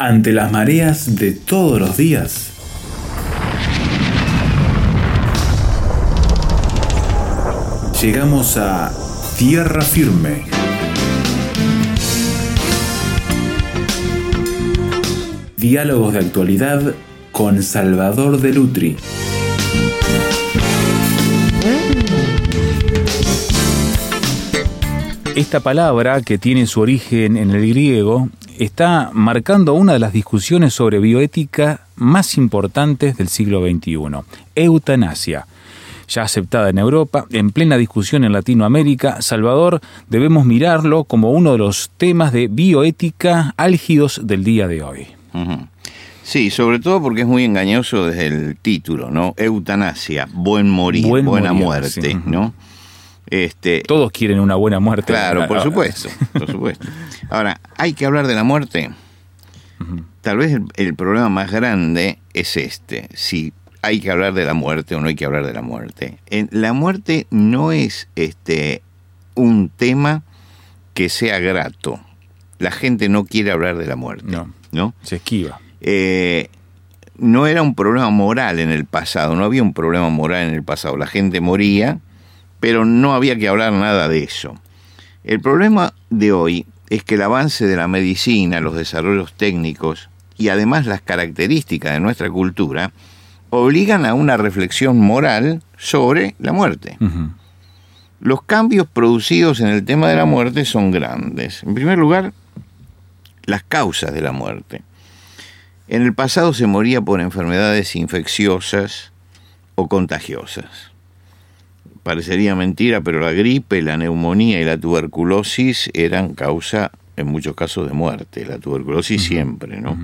ante las mareas de todos los días. Llegamos a tierra firme. Diálogos de actualidad con Salvador de Lutri. Esta palabra, que tiene su origen en el griego, está marcando una de las discusiones sobre bioética más importantes del siglo XXI, eutanasia. Ya aceptada en Europa, en plena discusión en Latinoamérica, Salvador debemos mirarlo como uno de los temas de bioética álgidos del día de hoy. Sí, sobre todo porque es muy engañoso desde el título, ¿no? Eutanasia, buen morir, buena muerte, ¿no? Este, Todos quieren una buena muerte. Claro, por supuesto, por supuesto. Ahora, ¿hay que hablar de la muerte? Tal vez el, problema más grande es este, si hay que hablar de la muerte o no hay que hablar de la muerte. la muerte no es este un tema que sea grato. La gente no quiere hablar de la muerte. No. ¿no? Se esquiva. Eh, no era un problema moral en el pasado, no había un problema moral en el pasado. La gente moría pero no había que hablar nada de eso. El problema de hoy es que el avance de la medicina, los desarrollos técnicos y además las características de nuestra cultura obligan a una reflexión moral sobre la muerte. Los cambios producidos en el tema de la muerte son grandes. En primer lugar, las causas de la muerte. En el pasado se moría por enfermedades infecciosas o contagiosas parecería mentira, pero la gripe, la neumonía y la tuberculosis eran causa, en muchos casos, de muerte. La tuberculosis siempre, ¿no?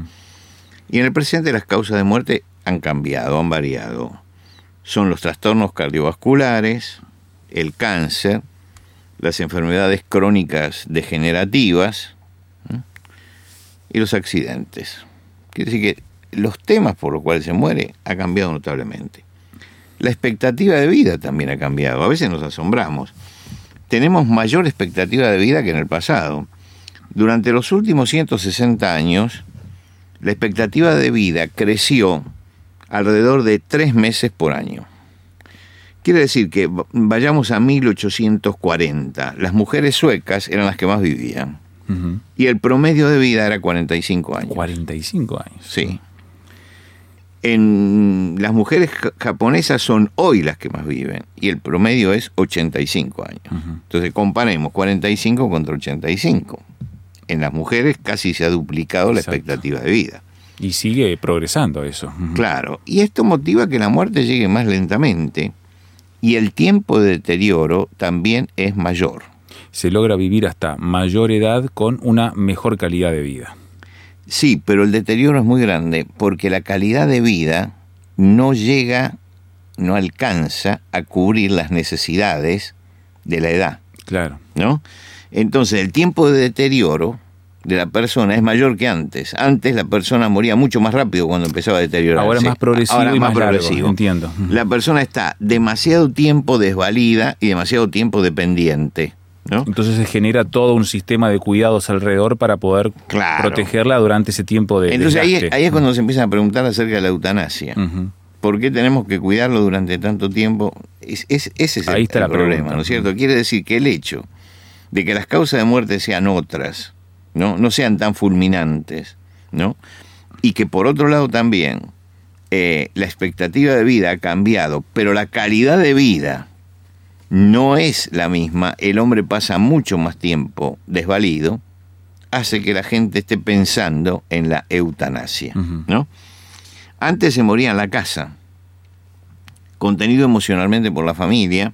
Y en el presente las causas de muerte han cambiado, han variado. Son los trastornos cardiovasculares, el cáncer, las enfermedades crónicas degenerativas y los accidentes. Quiere decir que los temas por los cuales se muere ha cambiado notablemente la expectativa de vida también ha cambiado. A veces nos asombramos. Tenemos mayor expectativa de vida que en el pasado. Durante los últimos 160 años, la expectativa de vida creció alrededor de tres meses por año. Quiere decir que vayamos a 1840. Las mujeres suecas eran las que más vivían. Y el promedio de vida era 45 años. 45 años. Sí en las mujeres japonesas son hoy las que más viven y el promedio es 85 años. Entonces comparemos 45 contra 85. En las mujeres casi se ha duplicado la expectativa de vida. Y sigue progresando eso. Claro, y esto motiva que la muerte llegue más lentamente y el tiempo de deterioro también es mayor. Se logra vivir hasta mayor edad con una mejor calidad de vida. Sí, pero el deterioro es muy grande porque la calidad de vida no llega, no alcanza a cubrir las necesidades de la edad. Claro. ¿No? Entonces, el tiempo de deterioro de la persona es mayor que antes. Antes la persona moría mucho más rápido cuando empezaba a deteriorarse. Ahora más progresivo Ahora y más, progresivo. entiendo. La persona está demasiado tiempo desvalida y demasiado tiempo dependiente. Entonces se genera todo un sistema de cuidados alrededor para poder protegerla durante ese tiempo de. Entonces ahí, es cuando se empiezan a preguntar acerca de la eutanasia. ¿Por qué tenemos que cuidarlo durante tanto tiempo? Es, ese es el, problema, ¿no es cierto? Quiere decir que el hecho de que las causas de muerte sean otras, ¿no? No sean tan fulminantes, ¿no? Y que por otro lado también eh, la expectativa de vida ha cambiado, pero la calidad de vida no es la misma, el hombre pasa mucho más tiempo desvalido, hace que la gente esté pensando en la eutanasia, ¿no? Antes se moría en la casa, contenido emocionalmente por la familia,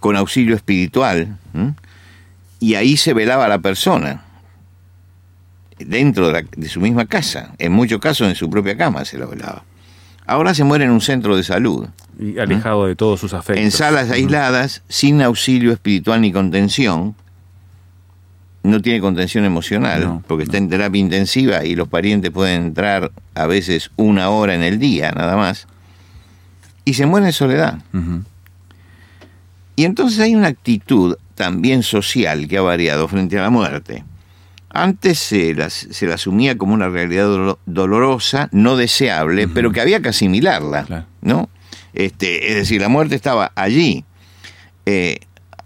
con auxilio espiritual, y ahí se velaba la persona, dentro de, de, su misma casa, en muchos casos en su propia cama se la velaba. Ahora se muere en un centro de salud. Y alejado de todos sus afectos. En salas aisladas, sin auxilio espiritual ni contención. No tiene contención emocional, porque está en terapia intensiva y los parientes pueden entrar a veces una hora en el día, nada más. Y se muere en soledad. Y entonces hay una actitud también social que ha variado frente a la muerte. Antes se la, se la asumía como una realidad dolo- dolorosa, no deseable, pero que había que asimilarla, Claro. ¿no? Este, es decir, la muerte estaba allí. Eh,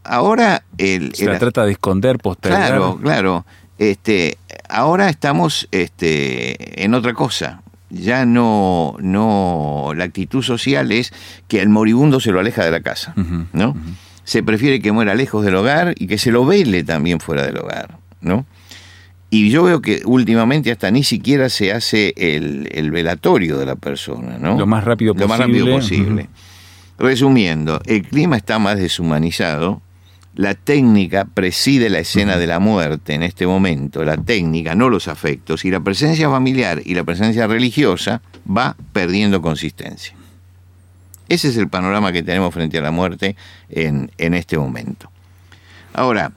ahora el, Se el- la trata de esconder, postergar. Claro, claro. Este, ahora estamos este, en otra cosa. Ya no, no, la actitud social es que el moribundo se lo aleja de la casa, ¿no? Se prefiere que muera lejos del hogar y que se lo vele también fuera del hogar, ¿no? Y yo veo que últimamente hasta ni siquiera se hace el, el velatorio de la persona, ¿no? Lo más rápido Lo más rápido posible. posible. Resumiendo, el clima está más deshumanizado, la técnica preside la escena de la muerte en este momento, la técnica, no los afectos, y la presencia familiar y la presencia religiosa va perdiendo consistencia. Ese es el panorama que tenemos frente a la muerte en, en este momento. Ahora,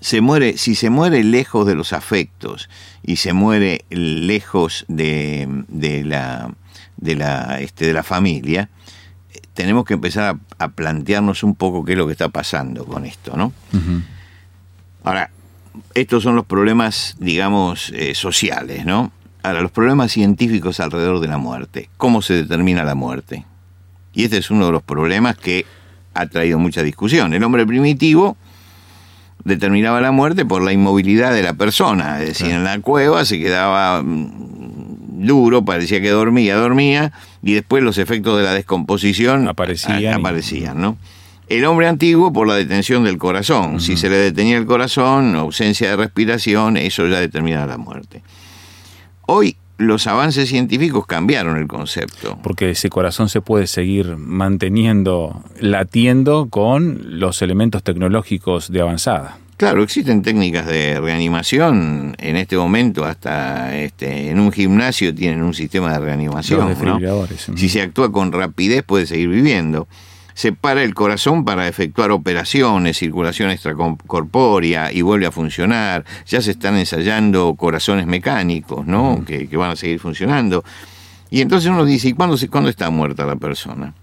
se muere, si se muere lejos de los afectos y se muere lejos de, de la, de, la, este, de la familia, tenemos que empezar a, a plantearnos un poco qué es lo que está pasando con esto, ¿no? Ahora, estos son los problemas, digamos, eh, sociales, ¿no? Ahora, los problemas científicos alrededor de la muerte. ¿Cómo se determina la muerte? Y este es uno de los problemas que ha traído mucha discusión. El hombre primitivo determinaba la muerte por la inmovilidad de la persona. Es decir, en la cueva se quedaba mm, duro, parecía que dormía, dormía, y después los efectos de la descomposición Aparecían y- a- aparecían, ¿no? El hombre antiguo por la detención del corazón. Si se le detenía el corazón, ausencia de respiración, eso ya determina la muerte. Hoy los avances científicos cambiaron el concepto. Porque ese corazón se puede seguir manteniendo, latiendo con los elementos tecnológicos de avanzada. Claro, existen técnicas de reanimación en este momento, hasta este, en un gimnasio tienen un sistema de reanimación. Los ¿no? Si se actúa con rapidez puede seguir viviendo. Se para el corazón para efectuar operaciones, circulación extracorpórea y vuelve a funcionar. Ya se están ensayando corazones mecánicos, ¿no? Que, que van a seguir funcionando. Y entonces uno dice, ¿y cuándo, cuándo está muerta la persona?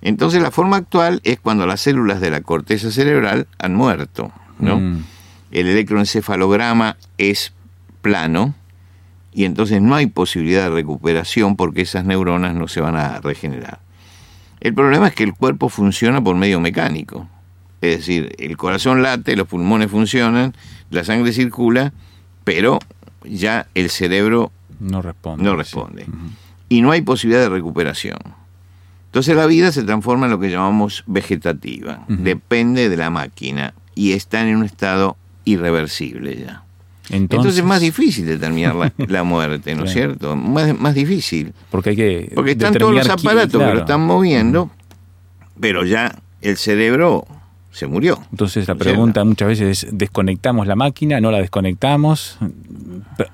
Entonces la forma actual es cuando las células de la corteza cerebral han muerto, ¿no? Mm. El electroencefalograma es plano y entonces no hay posibilidad de recuperación porque esas neuronas no se van a regenerar. El problema es que el cuerpo funciona por medio mecánico. Es decir, el corazón late, los pulmones funcionan, la sangre circula, pero ya el cerebro No responde. no sí. responde. Y no hay posibilidad de recuperación. Entonces la vida se transforma en lo que llamamos vegetativa. Depende de la máquina y está en un estado irreversible ya. Entonces, Entonces, es más difícil determinar la, la muerte, ¿no es Claro. cierto? Más, más difícil. Porque hay que. Porque están todos los aparatos que lo están moviendo, pero ya el cerebro se murió. Entonces la pregunta muchas veces es, ¿desconectamos la máquina? ¿No la desconectamos?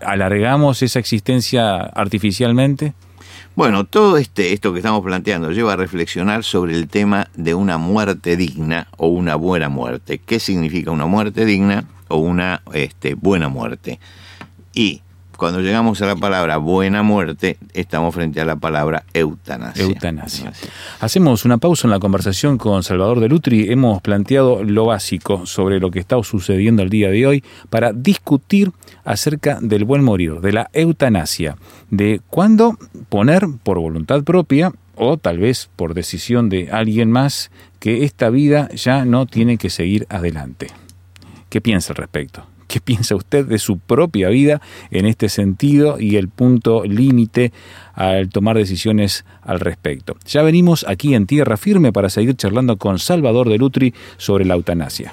¿Alargamos esa existencia artificialmente? Bueno, todo este, esto que estamos planteando lleva a reflexionar sobre el tema de una muerte digna o una buena muerte. ¿Qué significa una muerte digna o una este, buena muerte? Y cuando llegamos a la palabra buena muerte, estamos frente a la palabra eutanasia. Hacemos una pausa en la conversación con Salvador de Lutri. Hemos planteado lo básico sobre lo que está sucediendo el día de hoy para discutir acerca del buen morir, de la eutanasia, de cuándo poner por voluntad propia o tal vez por decisión de alguien más que esta vida ya no tiene que seguir adelante. ¿Qué piensa al respecto? ¿Qué piensa usted de su propia vida en este sentido y el punto límite al tomar decisiones al respecto? Ya venimos aquí en Tierra Firme para seguir charlando con Salvador de Lutri sobre la eutanasia.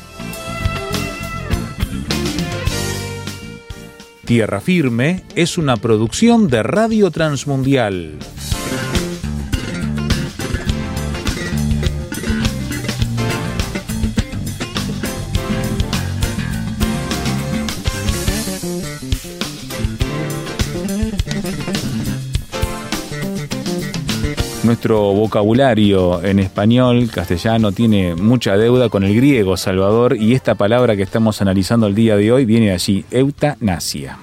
Tierra Firme es una producción de Radio Transmundial. Nuestro vocabulario en español, castellano, tiene mucha deuda con el griego, Salvador, y esta palabra que estamos analizando el día de hoy viene de allí, eutanasia.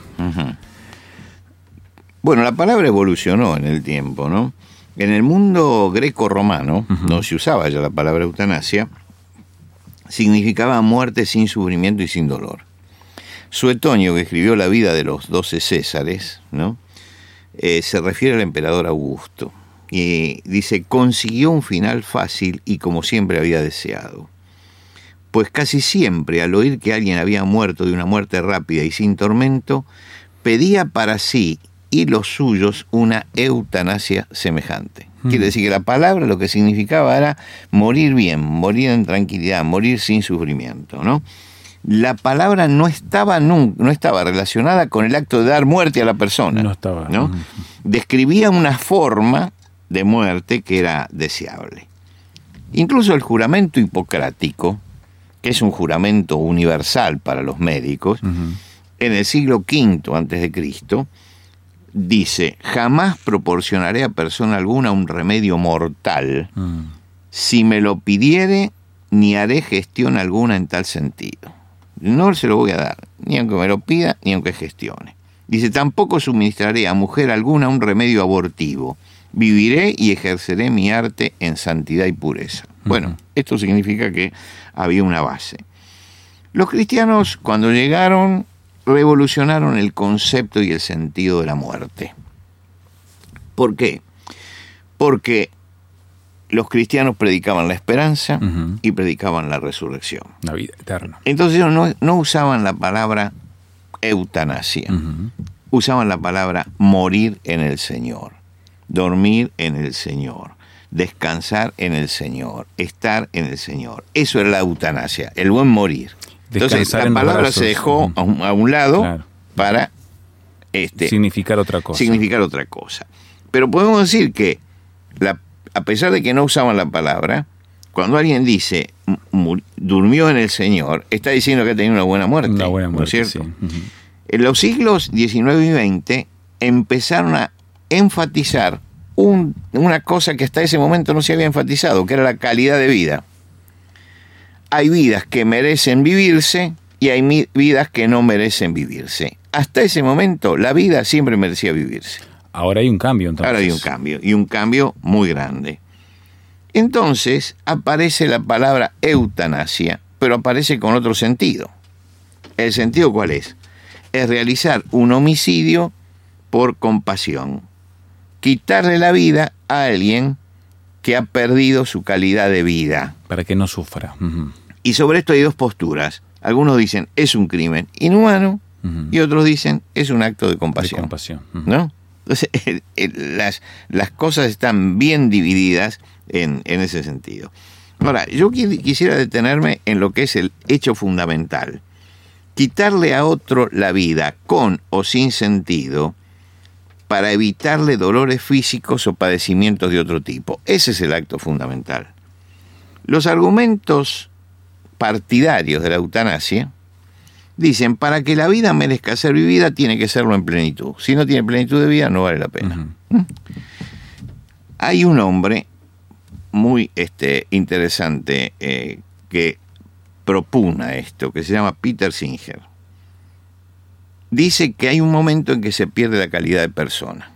Bueno, la palabra evolucionó en el tiempo, ¿no? En el mundo greco-romano, no se usaba ya la palabra eutanasia, significaba muerte sin sufrimiento y sin dolor. Suetonio, que escribió la vida de los doce Césares, ¿no? Eh, se refiere al emperador Augusto y dice, consiguió un final fácil y como siempre había deseado. Pues casi siempre al oír que alguien había muerto de una muerte rápida y sin tormento, pedía para sí y los suyos una eutanasia semejante. Hmm. Quiere decir que la palabra lo que significaba era morir bien, morir en tranquilidad, morir sin sufrimiento, ¿no? La palabra no estaba no estaba relacionada con el acto de dar muerte a la persona. No estaba. ¿no? Describía una forma de muerte que era deseable. Incluso el juramento hipocrático, que es un juramento universal para los médicos, en el siglo V antes de Cristo, dice, jamás proporcionaré a persona alguna un remedio mortal mm. si me lo pidiere ni haré gestión alguna en tal sentido. No se lo voy a dar, ni aunque me lo pida, ni aunque gestione. Dice, tampoco suministraré a mujer alguna un remedio abortivo, viviré y ejerceré mi arte en santidad y pureza. Bueno, esto significa que había una base. Los cristianos cuando llegaron revolucionaron el concepto y el sentido de la muerte. ¿Por qué? Porque los cristianos predicaban la esperanza y predicaban la resurrección. La vida eterna. Entonces ellos no, usaban la palabra eutanasia, usaban la palabra morir en el Señor dormir en el Señor, descansar en el Señor, estar en el Señor. Eso era la eutanasia, el buen morir. Entonces la palabra se dejó a un, lado para este, significar otra cosa. Significar otra cosa. Pero podemos decir que la, a pesar de que no usaban la palabra, cuando alguien dice durmió en el Señor, está diciendo que ha tenido una buena muerte. Una buena muerte, cierto? En los siglos XIX y XX empezaron a enfatizar una cosa que hasta ese momento no se había enfatizado, que era la calidad de vida. Hay vidas que merecen vivirse y hay vidas que no merecen vivirse. Hasta ese momento la vida siempre merecía vivirse. Ahora hay un cambio entonces. Ahora hay un cambio, y un cambio muy grande. Entonces aparece la palabra eutanasia, pero aparece con otro sentido. ¿El sentido cuál es? Es realizar un homicidio por compasión quitarle la vida a alguien que ha perdido su calidad de vida. Para que no sufra. Y sobre esto hay dos posturas. Algunos dicen es un crimen inhumano y otros dicen es un acto de compasión. compasión. ¿No? Entonces, las, las cosas están bien divididas en, en ese sentido. Ahora, yo quisiera detenerme en lo que es el hecho fundamental. Quitarle a otro la vida con o sin sentido para evitarle dolores físicos o padecimientos de otro tipo. Ese es el acto fundamental. Los argumentos partidarios de la eutanasia dicen, para que la vida merezca ser vivida, tiene que serlo en plenitud. Si no tiene plenitud de vida, no vale la pena. ¿Mm? Hay un hombre muy este, interesante eh, que propuna esto, que se llama Peter Singer dice que hay un momento en que se pierde la calidad de persona.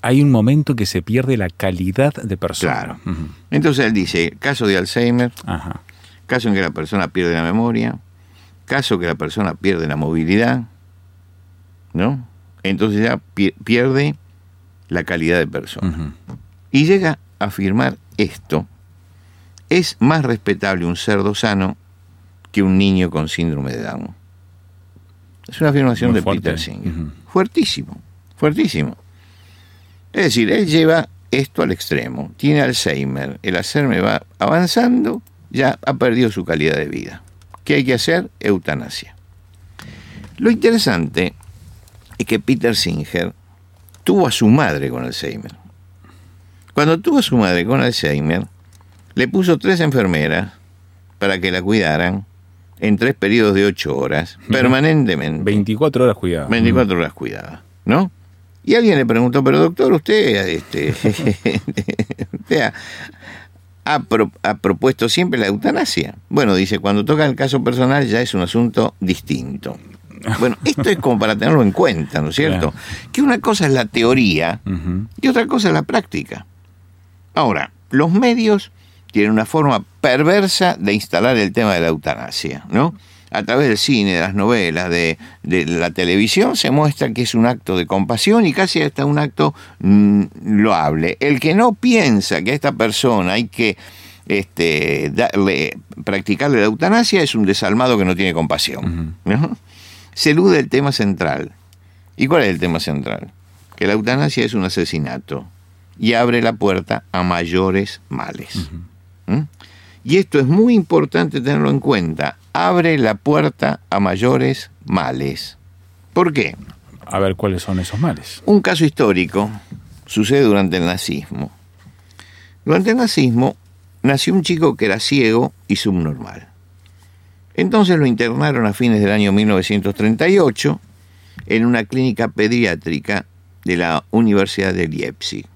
Hay un momento en que se pierde la calidad de persona. Claro. Entonces él dice, caso de Alzheimer, caso en que la persona pierde la memoria, caso que la persona pierde la movilidad, ¿no? Entonces ya pierde la calidad de persona. Y llega a afirmar esto, es más respetable un cerdo sano que un niño con síndrome de Down. Es una afirmación de Peter Singer. Fuertísimo, fuertísimo. Es decir, él lleva esto al extremo. Tiene Alzheimer. El Alzheimer va avanzando, ya ha perdido su calidad de vida. ¿Qué hay que hacer? Eutanasia. Lo interesante es que Peter Singer tuvo a su madre con Alzheimer. Cuando tuvo a su madre con Alzheimer, le puso tres enfermeras para que la cuidaran en tres periodos de ocho horas, permanentemente. 24 horas cuidada. 24 horas cuidada, ¿no? Y alguien le preguntó, pero doctor, usted, este, usted ha, ha pro- ha propuesto siempre la eutanasia. Bueno, dice, cuando toca el caso personal ya es un asunto distinto. Bueno, esto es como para tenerlo en cuenta, ¿no es cierto? Que una cosa es la teoría y otra cosa es la práctica. Ahora, los medios tienen una forma perversa de instalar el tema de la eutanasia, ¿no? A través del cine, de las novelas, de, de la televisión, se muestra que es un acto de compasión y casi hasta un acto mm, loable. El que no piensa que a esta persona hay que este, darle, practicarle la eutanasia es un desalmado que no tiene compasión. ¿no? Se elude el tema central. ¿Y cuál es el tema central? Que la eutanasia es un asesinato y abre la puerta a mayores males. ¿Mm? Y esto es muy importante tenerlo en cuenta. Abre la puerta a mayores males. ¿Por qué? A ver cuáles son esos males. Un caso histórico sucede durante el nazismo. Durante el nazismo nació un chico que era ciego y subnormal. Entonces lo internaron a fines del año 1938 en una clínica pediátrica de la Universidad de Leipzig.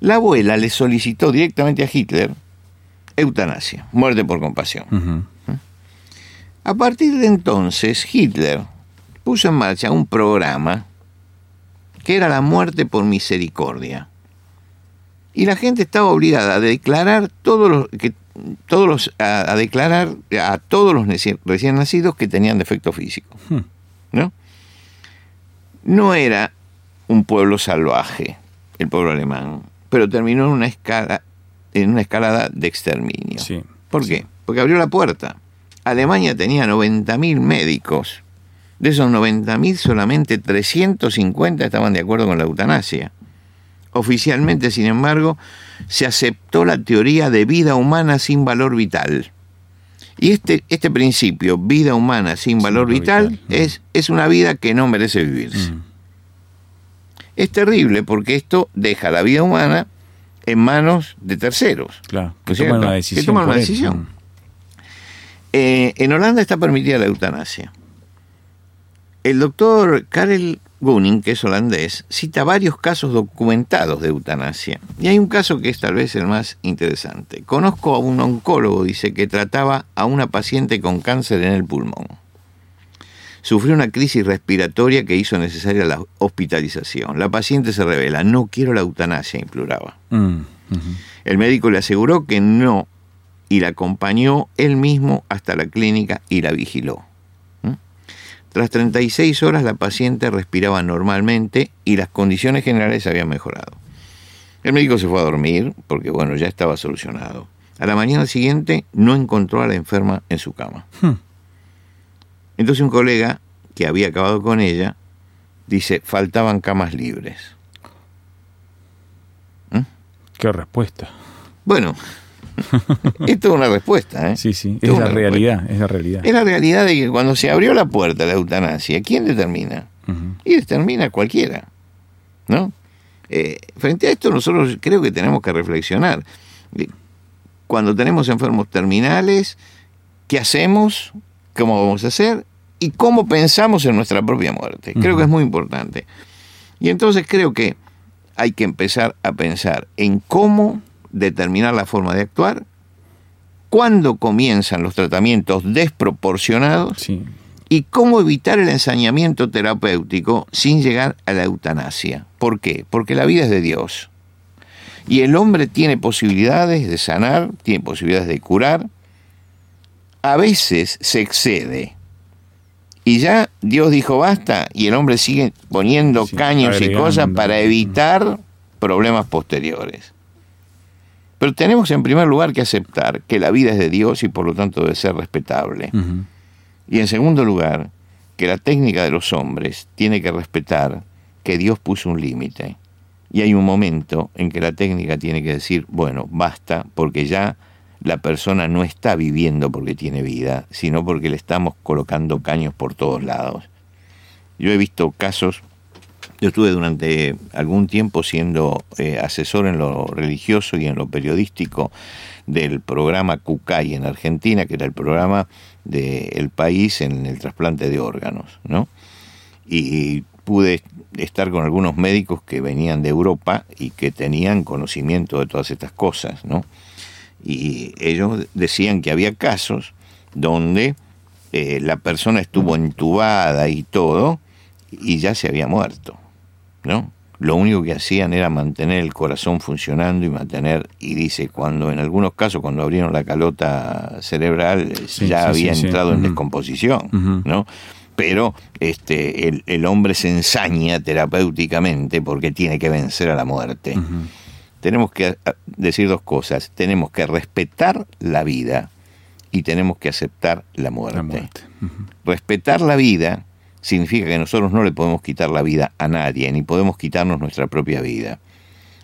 La abuela le solicitó directamente a Hitler eutanasia, muerte por compasión. Ujú. A partir de entonces, Hitler puso en marcha un programa que era la muerte por misericordia. Y la gente estaba obligada a declarar todos los que todos los a, a declarar a todos los recién nacidos que tenían defecto físico. Hmm. ¿No? No era un pueblo salvaje, el pueblo alemán, pero terminó en una escala en una escalada de exterminio. Sí. ¿Por qué? Porque abrió la puerta. Alemania tenía 90.000 médicos. De esos 90.000, solamente 350 estaban de acuerdo con la eutanasia. Oficialmente, sin embargo, se aceptó la teoría de vida humana sin valor vital. Y este, este principio, vida humana sin valor valor vital, vital, mm. es, es una vida que no merece vivirse. Mm. Es terrible porque esto deja la vida humana en manos de terceros. Claro. ¿No Que toman una Que decisión. toman una por él. decisión. Eh, en Holanda está permitida la eutanasia. El doctor Karel Gunning, que es holandés, cita varios casos documentados de eutanasia. Y hay un caso que es tal vez el más interesante. Conozco a un oncólogo, dice, que trataba a una paciente con cáncer en el pulmón. Sufrió una crisis respiratoria que hizo necesaria la hospitalización. La paciente se revela, no quiero la eutanasia, imploraba. Mm. El médico le aseguró que no y la acompañó él mismo hasta la clínica y la vigiló. ¿Mm? Tras 36 horas la paciente respiraba normalmente y las condiciones generales habían mejorado. El médico se fue a dormir porque bueno, ya estaba solucionado. A la mañana siguiente no encontró a la enferma en su cama. Hmm. Entonces un colega que había acabado con ella dice, faltaban camas libres. Qué respuesta. Bueno, esto es una respuesta, ¿eh? Sí, sí. Esto Es la respuesta. realidad. Es la realidad. Es la realidad de que cuando se abrió la puerta a la eutanasia, ¿quién determina? Y determina cualquiera, ¿no? Eh, frente a esto nosotros creo que tenemos que reflexionar. Eh, Cuando tenemos enfermos terminales, ¿qué hacemos? ¿Cómo vamos a hacer? Y cómo pensamos en nuestra propia muerte. Creo que es muy importante. Y entonces creo que hay que empezar a pensar en cómo determinar la forma de actuar, cuándo comienzan los tratamientos desproporcionados Sí. y cómo evitar el ensañamiento terapéutico sin llegar a la eutanasia. ¿Por qué? Porque la vida es de Dios. Y el hombre tiene posibilidades de sanar, tiene posibilidades de curar. A veces se excede. Y ya Dios dijo basta y el hombre sigue poniendo Sí, caños y cosas para evitar problemas posteriores. Pero tenemos en primer lugar que aceptar que la vida es de Dios y por lo tanto debe ser respetable. Y en segundo lugar, que la técnica de los hombres tiene que respetar que Dios puso un límite. Y hay un momento en que la técnica tiene que decir, bueno, basta, porque ya la persona no está viviendo porque tiene vida, sino porque le estamos colocando caños por todos lados. Yo he visto casos, yo estuve durante algún tiempo siendo eh, asesor en lo religioso y en lo periodístico del programa CUCAI en Argentina, que era el programa del país en el trasplante de órganos, ¿no? Y pude estar con algunos médicos que venían de Europa y que tenían conocimiento de todas estas cosas, ¿no? Y ellos decían que había casos donde eh, la persona estuvo entubada y todo y ya se había muerto, ¿no? Lo único que hacían era mantener el corazón funcionando y mantener, y dice, cuando en algunos casos, cuando abrieron la calota cerebral, ya había entrado en descomposición, ¿no? pero este, el, hombre se ensaña terapéuticamente porque tiene que vencer a la muerte. Tenemos que decir dos cosas. Tenemos que respetar la vida y tenemos que aceptar la muerte. Respetar la vida significa que nosotros no le podemos quitar la vida a nadie, ni podemos quitarnos nuestra propia vida.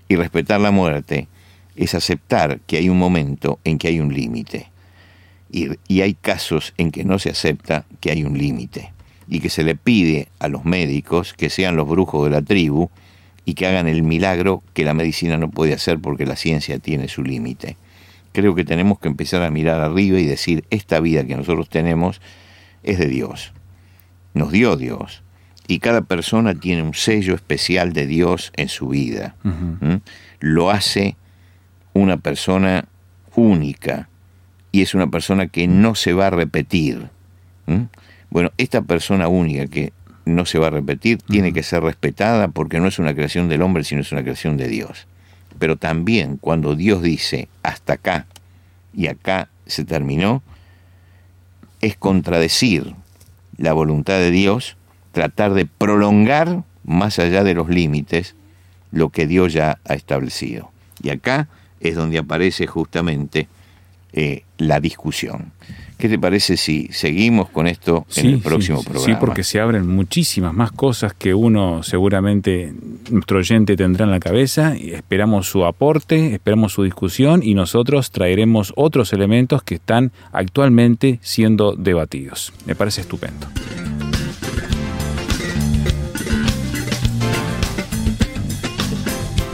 Y respetar la muerte es aceptar que hay un momento en que hay un límite. y hay casos en que no se acepta que hay un límite y que se le pide a los médicos que sean los brujos de la tribu y que hagan el milagro que la medicina no puede hacer porque la ciencia tiene su límite. Creo que tenemos que empezar a mirar arriba y decir, esta vida que nosotros tenemos es de Dios. Nos dio Dios. Y cada persona tiene un sello especial de Dios en su vida. Lo hace una persona única y es una persona que no se va a repetir. Bueno, esta persona única que no se va a repetir tiene que ser respetada porque no es una creación del hombre, sino es una creación de Dios. Pero también cuando Dios dice hasta acá y acá se terminó, es contradecir la voluntad de Dios, tratar de prolongar más allá de los límites lo que Dios ya ha establecido. Y acá es donde aparece justamente eh, la discusión. ¿Qué te parece si seguimos con esto en el próximo programa? Sí, porque se abren muchísimas más cosas que uno seguramente, nuestro oyente tendrá en la cabeza. Y esperamos su aporte, esperamos su discusión y nosotros traeremos otros elementos que están actualmente siendo debatidos. Me parece estupendo.